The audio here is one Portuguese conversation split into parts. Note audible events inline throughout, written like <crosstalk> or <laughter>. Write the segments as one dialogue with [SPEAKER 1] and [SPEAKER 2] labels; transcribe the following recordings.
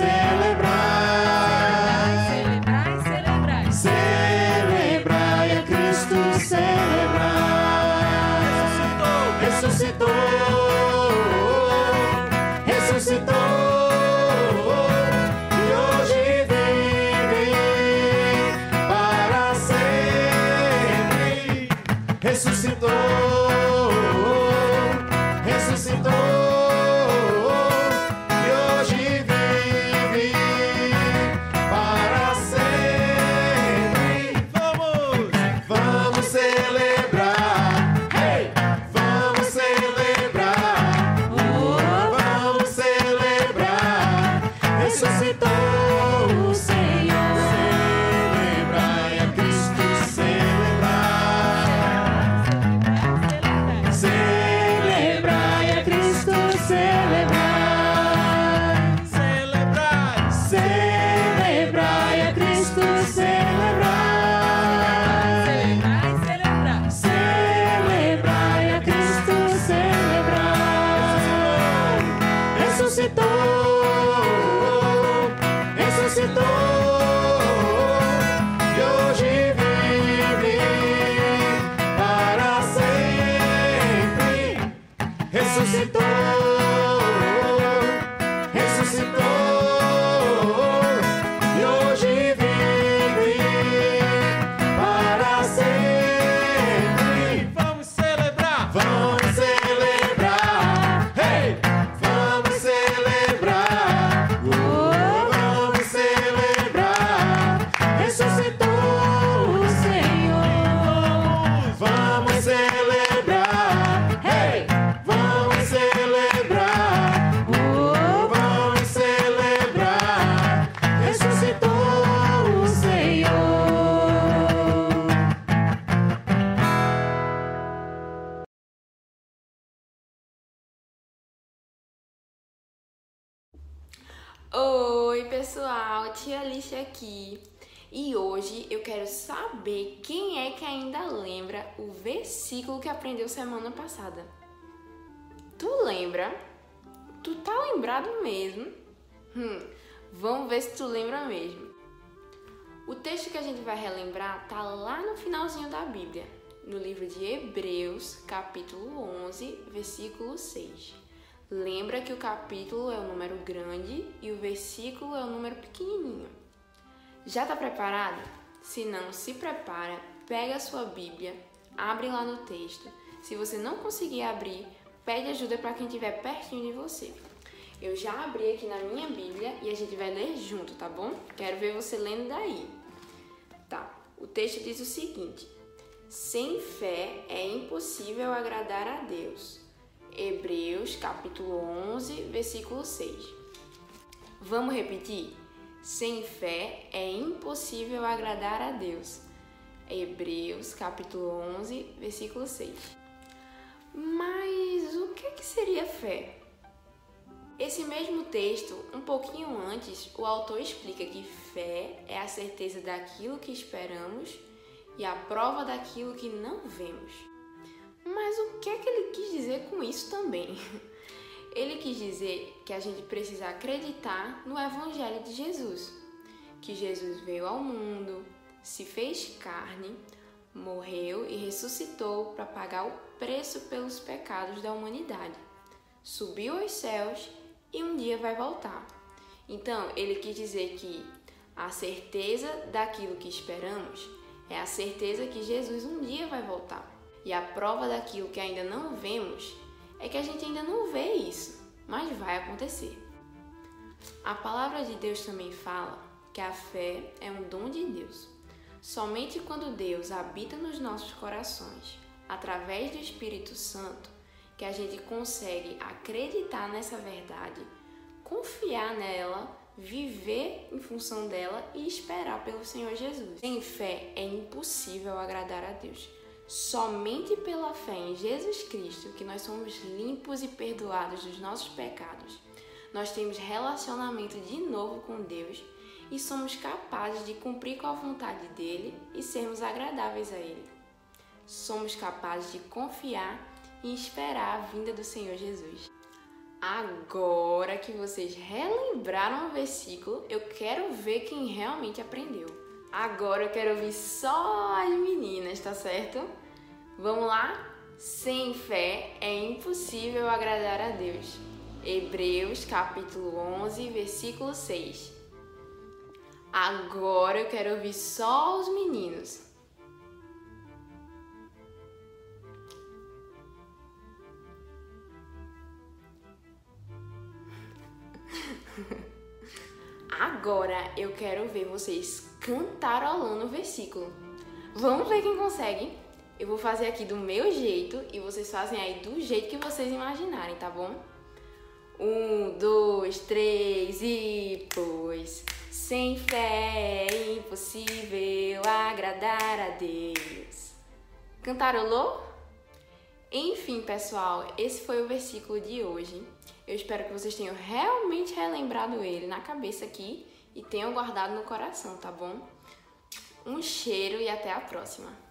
[SPEAKER 1] Cristo,
[SPEAKER 2] Oi, pessoal, tia Alicia aqui. E hoje eu quero saber quem é que ainda lembra o versículo que aprendeu semana passada. Tu lembra? Tu tá lembrado mesmo? Hum, vamos ver se tu lembra mesmo. O texto que a gente vai relembrar tá lá no finalzinho da Bíblia, no livro de Hebreus, capítulo 11, versículo 6. Lembra que o capítulo é o número grande e o versículo é o número pequenininho. Já tá preparado? Se não, se prepara, pega a sua Bíblia, abre lá no texto. Se você não conseguir abrir, pede ajuda para quem estiver pertinho de você. Eu já abri aqui na minha Bíblia e a gente vai ler junto, tá bom? Quero ver você lendo daí. Tá, o texto diz o seguinte: Sem fé é impossível agradar a Deus. Hebreus capítulo 11, versículo 6. Vamos repetir? Sem fé é impossível agradar a Deus. Hebreus capítulo 11, versículo 6. Mas o que, que seria fé? Esse mesmo texto, um pouquinho antes, o autor explica que fé é a certeza daquilo que esperamos e a prova daquilo que não vemos. Mas o que é que ele quis dizer com isso também? <laughs> Ele quis dizer que a gente precisa acreditar no Evangelho de Jesus, que Jesus veio ao mundo, se fez carne, morreu e ressuscitou para pagar o preço pelos pecados da humanidade, subiu aos céus e um dia vai voltar. Então, ele quis dizer que a certeza daquilo que esperamos é a certeza que Jesus um dia vai voltar. E a prova daquilo que ainda não vemos é que a gente ainda não vê isso, mas vai acontecer. A palavra de Deus também fala que a fé é um dom de Deus. Somente quando Deus habita nos nossos corações, através do Espírito Santo, que a gente consegue acreditar nessa verdade, confiar nela, viver em função dela e esperar pelo Senhor Jesus. Sem fé é impossível agradar a Deus. Somente pela fé em Jesus Cristo que nós somos limpos e perdoados dos nossos pecados. Nós temos relacionamento de novo com Deus e somos capazes de cumprir com a vontade dele e sermos agradáveis a ele. Somos capazes de confiar e esperar a vinda do Senhor Jesus. Agora que vocês relembraram o versículo, eu quero ver quem realmente aprendeu. Agora eu quero ouvir só as meninas, tá certo? Vamos lá? Sem fé é impossível agradar a Deus. Hebreus capítulo 11, versículo 6. Agora eu quero ouvir só os meninos. <laughs> Agora eu quero ver vocês cantarolando o versículo. Vamos ver quem consegue? Eu vou fazer aqui do meu jeito e vocês fazem aí do jeito que vocês imaginarem, tá bom? Um, dois, três e pois. Sem fé é impossível agradar a Deus. Cantarolou? Enfim, pessoal, esse foi o versículo de hoje. Eu espero que vocês tenham realmente relembrado ele na cabeça aqui e tenham guardado no coração, tá bom? Um cheiro e até a próxima!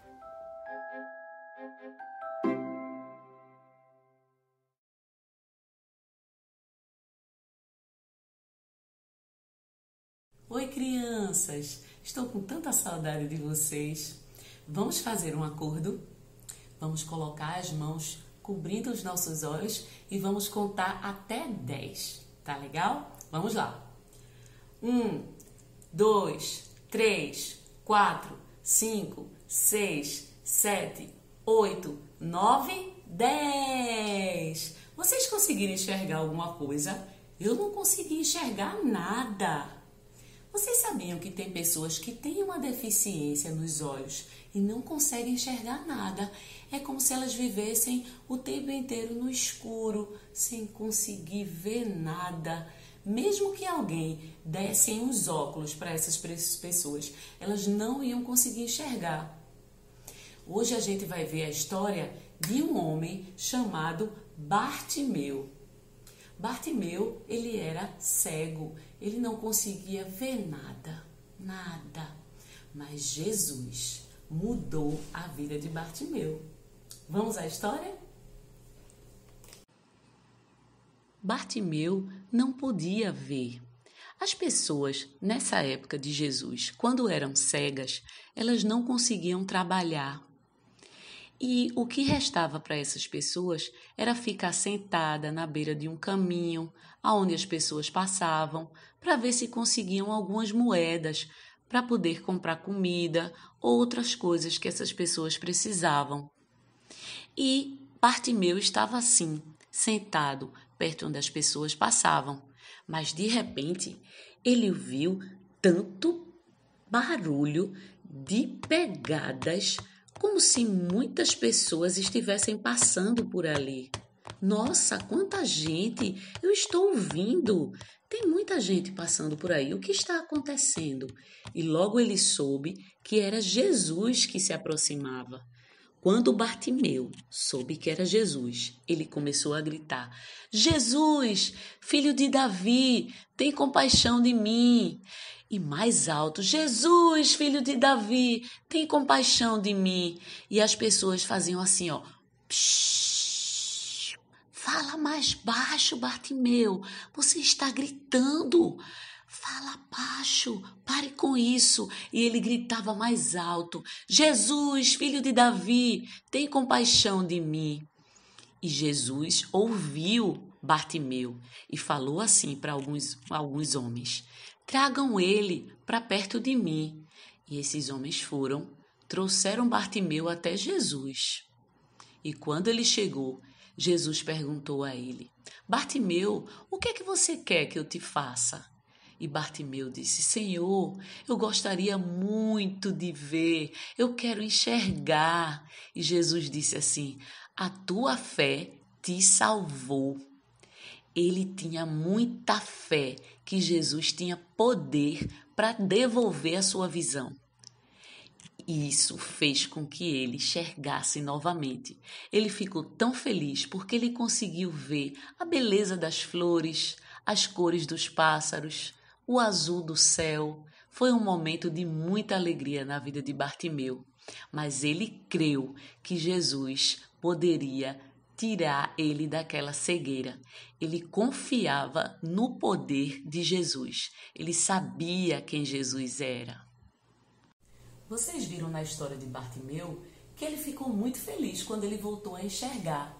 [SPEAKER 3] Oi, crianças! Estou com tanta saudade de vocês. Vamos fazer um acordo? Vamos colocar as mãos cobrindo os nossos olhos e vamos contar até 10. Tá legal? Vamos lá. 1, 2, 3, 4, 5, 6, 7, 8, 9, 10. Vocês conseguiram enxergar alguma coisa? Eu não consegui enxergar nada. Vocês sabiam que tem pessoas que têm uma deficiência nos olhos e não conseguem enxergar nada? É como se elas vivessem o tempo inteiro no escuro, sem conseguir ver nada. Mesmo que alguém desse os óculos para essas pessoas, elas não iam conseguir enxergar. Hoje a gente vai ver a história de um homem chamado Bartimeu. Bartimeu, ele era cego, ele não conseguia ver nada, nada. Mas Jesus mudou a vida de Bartimeu. Vamos à história? Bartimeu não podia ver. As pessoas, nessa época de Jesus, quando eram cegas, elas não conseguiam trabalhar, e o que restava para essas pessoas era ficar sentada na beira de um caminho, aonde as pessoas passavam, para ver se conseguiam algumas moedas para poder comprar comida ou outras coisas que essas pessoas precisavam. E Bartimeu estava assim, sentado perto onde as pessoas passavam, mas de repente ele viu tanto barulho de pegadas como se muitas pessoas estivessem passando por ali. Nossa, quanta gente! Eu estou ouvindo! Tem muita gente passando por aí. O que está acontecendo? E logo ele soube que era Jesus que se aproximava. Quando Bartimeu soube que era Jesus, ele começou a gritar: Jesus, filho de Davi, tem compaixão de mim. E mais alto: Jesus, filho de Davi, tem compaixão de mim. E as pessoas faziam assim, ó. Fala mais baixo, Bartimeu. Você está gritando. Fala baixo, pare com isso. E ele gritava mais alto: Jesus, filho de Davi, tem compaixão de mim. E Jesus ouviu Bartimeu e falou assim para alguns, alguns homens: Tragam ele para perto de mim. E esses homens foram, trouxeram Bartimeu até Jesus. E quando ele chegou, Jesus perguntou a ele: Bartimeu, o que é que você quer que eu te faça? E Bartimeu disse: Senhor, eu gostaria muito de ver, eu quero enxergar. E Jesus disse assim: A tua fé te salvou. Ele tinha muita fé que Jesus tinha poder para devolver a sua visão. Isso fez com que ele enxergasse novamente. Ele ficou tão feliz porque ele conseguiu ver a beleza das flores, as cores dos pássaros, o azul do céu. Foi um momento de muita alegria na vida de Bartimeu, mas ele creu que Jesus poderia tirar ele daquela cegueira. Ele confiava no poder de Jesus. Ele sabia quem Jesus era. Vocês viram na história de Bartimeu que ele ficou muito feliz quando ele voltou a enxergar.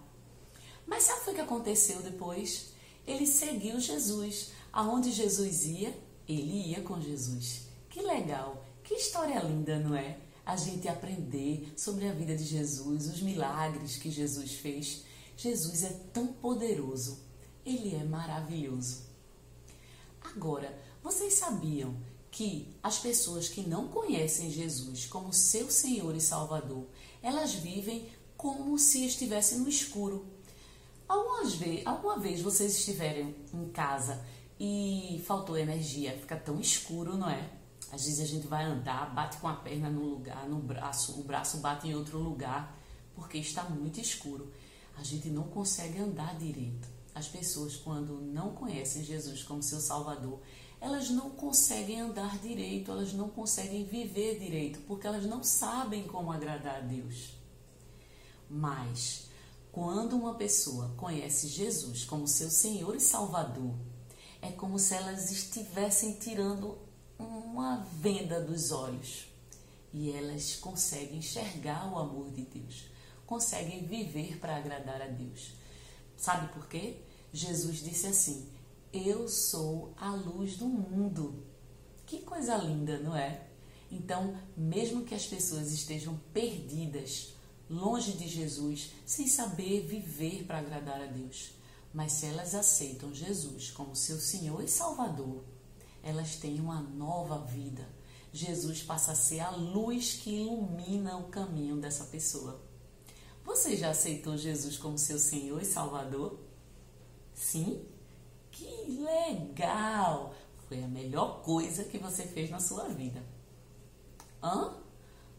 [SPEAKER 3] Mas sabe o que aconteceu depois? Ele seguiu Jesus. Aonde Jesus ia, ele ia com Jesus. Que legal! Que história linda, não é? A gente aprender sobre a vida de Jesus, os milagres que Jesus fez. Jesus é tão poderoso. Ele é maravilhoso. Agora, vocês sabiam que as pessoas que não conhecem Jesus como seu Senhor e Salvador, elas vivem como se estivessem no escuro. Algumas vezes, alguma vez vocês estiverem em casa e faltou energia, fica tão escuro, não é? Às vezes a gente vai andar, bate com a perna no lugar, no braço, o braço bate em outro lugar, porque está muito escuro. A gente não consegue andar direito. As pessoas, quando não conhecem Jesus como seu Salvador, elas não conseguem andar direito, elas não conseguem viver direito, porque elas não sabem como agradar a Deus. Mas, quando uma pessoa conhece Jesus como seu Senhor e Salvador, é como se elas estivessem tirando uma venda dos olhos e elas conseguem enxergar o amor de Deus, conseguem viver para agradar a Deus. Sabe por quê? Jesus disse assim: Eu sou a luz do mundo. Que coisa linda, não é? Então, mesmo que as pessoas estejam perdidas, longe de Jesus, sem saber viver para agradar a Deus, mas se elas aceitam Jesus como seu Senhor e Salvador, elas têm uma nova vida. Jesus passa a ser a luz que ilumina o caminho dessa pessoa. Você já aceitou Jesus como seu Senhor e Salvador? Sim? Que legal! Foi a melhor coisa que você fez na sua vida. Hã?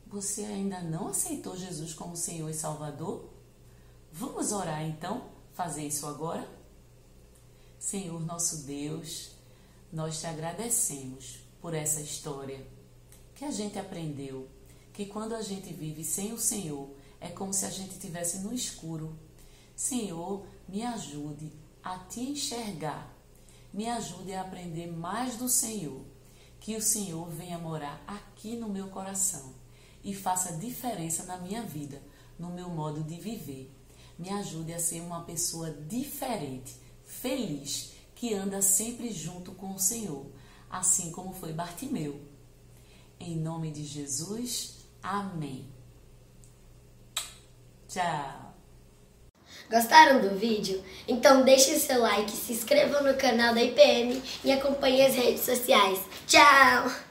[SPEAKER 3] Você ainda não aceitou Jesus como Senhor e Salvador? Vamos orar então? Fazer isso agora? Senhor nosso Deus, nós te agradecemos por essa história que a gente aprendeu que quando a gente vive sem o Senhor é como se a gente estivesse no escuro. Senhor, me ajude a te enxergar. Me ajude a aprender mais do Senhor. Que o Senhor venha morar aqui no meu coração e faça diferença na minha vida, no meu modo de viver. Me ajude a ser uma pessoa diferente, feliz, que anda sempre junto com o Senhor, assim como foi Bartimeu. Em nome de Jesus, amém. Tchau.
[SPEAKER 4] Gostaram do vídeo? Então deixe seu like, se inscreva no canal da IPM e acompanhe as redes sociais. Tchau!